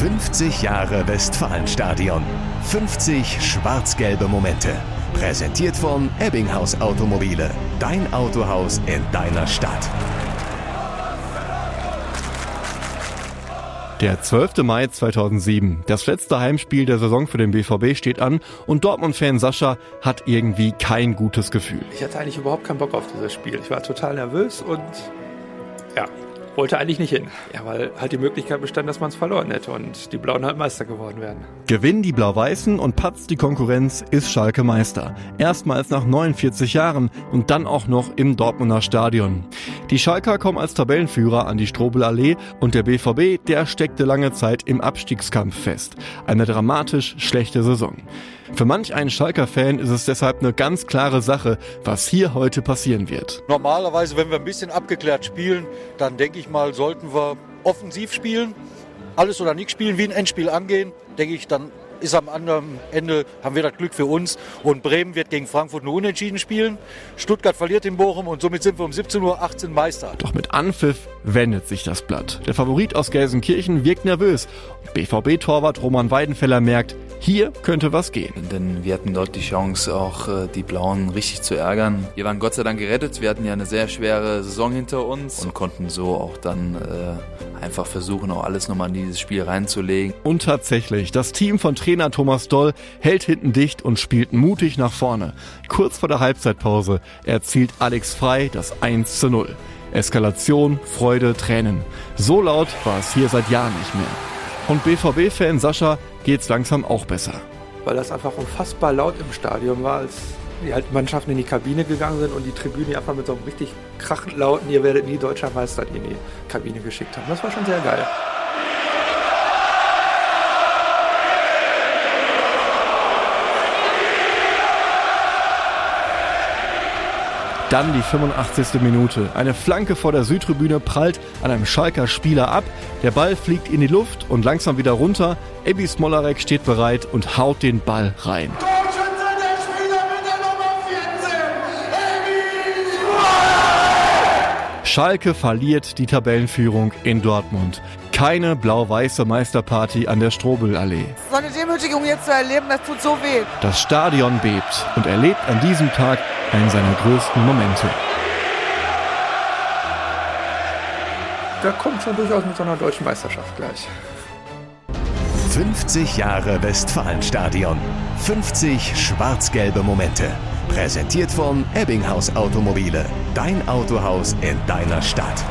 50 Jahre Westfalenstadion. 50 schwarz-gelbe Momente. Präsentiert von Ebbinghaus Automobile. Dein Autohaus in deiner Stadt. Der 12. Mai 2007. Das letzte Heimspiel der Saison für den BVB steht an und Dortmund-Fan Sascha hat irgendwie kein gutes Gefühl. Ich hatte eigentlich überhaupt keinen Bock auf dieses Spiel. Ich war total nervös und ja, wollte eigentlich nicht hin. Ja, weil halt die Möglichkeit bestand, dass man es verloren hätte und die Blauen halt Meister geworden wären. Gewinnen die Blau-Weißen und patzt die Konkurrenz, ist Schalke Meister. Erstmals nach 49 Jahren und dann auch noch im Dortmunder Stadion. Die Schalker kommen als Tabellenführer an die Strobelallee und der BVB, der steckte lange Zeit im Abstiegskampf fest. Eine dramatisch schlechte Saison. Für manch einen Schalker-Fan ist es deshalb eine ganz klare Sache, was hier heute passieren wird. Normalerweise, wenn wir ein bisschen abgeklärt spielen, dann denke ich mal, sollten wir offensiv spielen, alles oder nichts spielen, wie ein Endspiel angehen, denke ich, dann ist am anderen Ende, haben wir das Glück für uns. Und Bremen wird gegen Frankfurt nur unentschieden spielen. Stuttgart verliert in Bochum und somit sind wir um 17.18 Uhr Meister. Doch mit Anpfiff wendet sich das Blatt. Der Favorit aus Gelsenkirchen wirkt nervös. BVB-Torwart Roman Weidenfeller merkt, hier könnte was gehen. Denn wir hatten dort die Chance, auch äh, die Blauen richtig zu ärgern. Wir waren Gott sei Dank gerettet. Wir hatten ja eine sehr schwere Saison hinter uns und konnten so auch dann äh, einfach versuchen, auch alles nochmal in dieses Spiel reinzulegen. Und tatsächlich, das Team von Trainer Thomas Doll hält hinten dicht und spielt mutig nach vorne. Kurz vor der Halbzeitpause erzielt Alex Frei das 1 zu 0. Eskalation, Freude, Tränen. So laut war es hier seit Jahren nicht mehr. Und BVB-Fan Sascha geht's langsam auch besser. Weil das einfach unfassbar laut im Stadion war, als die halt Mannschaften in die Kabine gegangen sind und die Tribüne einfach mit so einem richtig krachend lauten, ihr werdet nie deutscher Meister in die Kabine geschickt haben. Das war schon sehr geil. Dann die 85. Minute. Eine Flanke vor der Südtribüne prallt an einem Schalker Spieler ab. Der Ball fliegt in die Luft und langsam wieder runter. Ebi Smolarek steht bereit und haut den Ball rein. Schalke verliert die Tabellenführung in Dortmund. Keine blau-weiße Meisterparty an der Strobelallee. So eine Demütigung jetzt zu erleben, das tut so weh. Das Stadion bebt und erlebt an diesem Tag einen seiner größten Momente. Da kommt schon durchaus mit so einer deutschen Meisterschaft gleich. 50 Jahre Westfalenstadion. 50 schwarz-gelbe Momente. Präsentiert von Ebbinghaus Automobile. Dein Autohaus in deiner Stadt.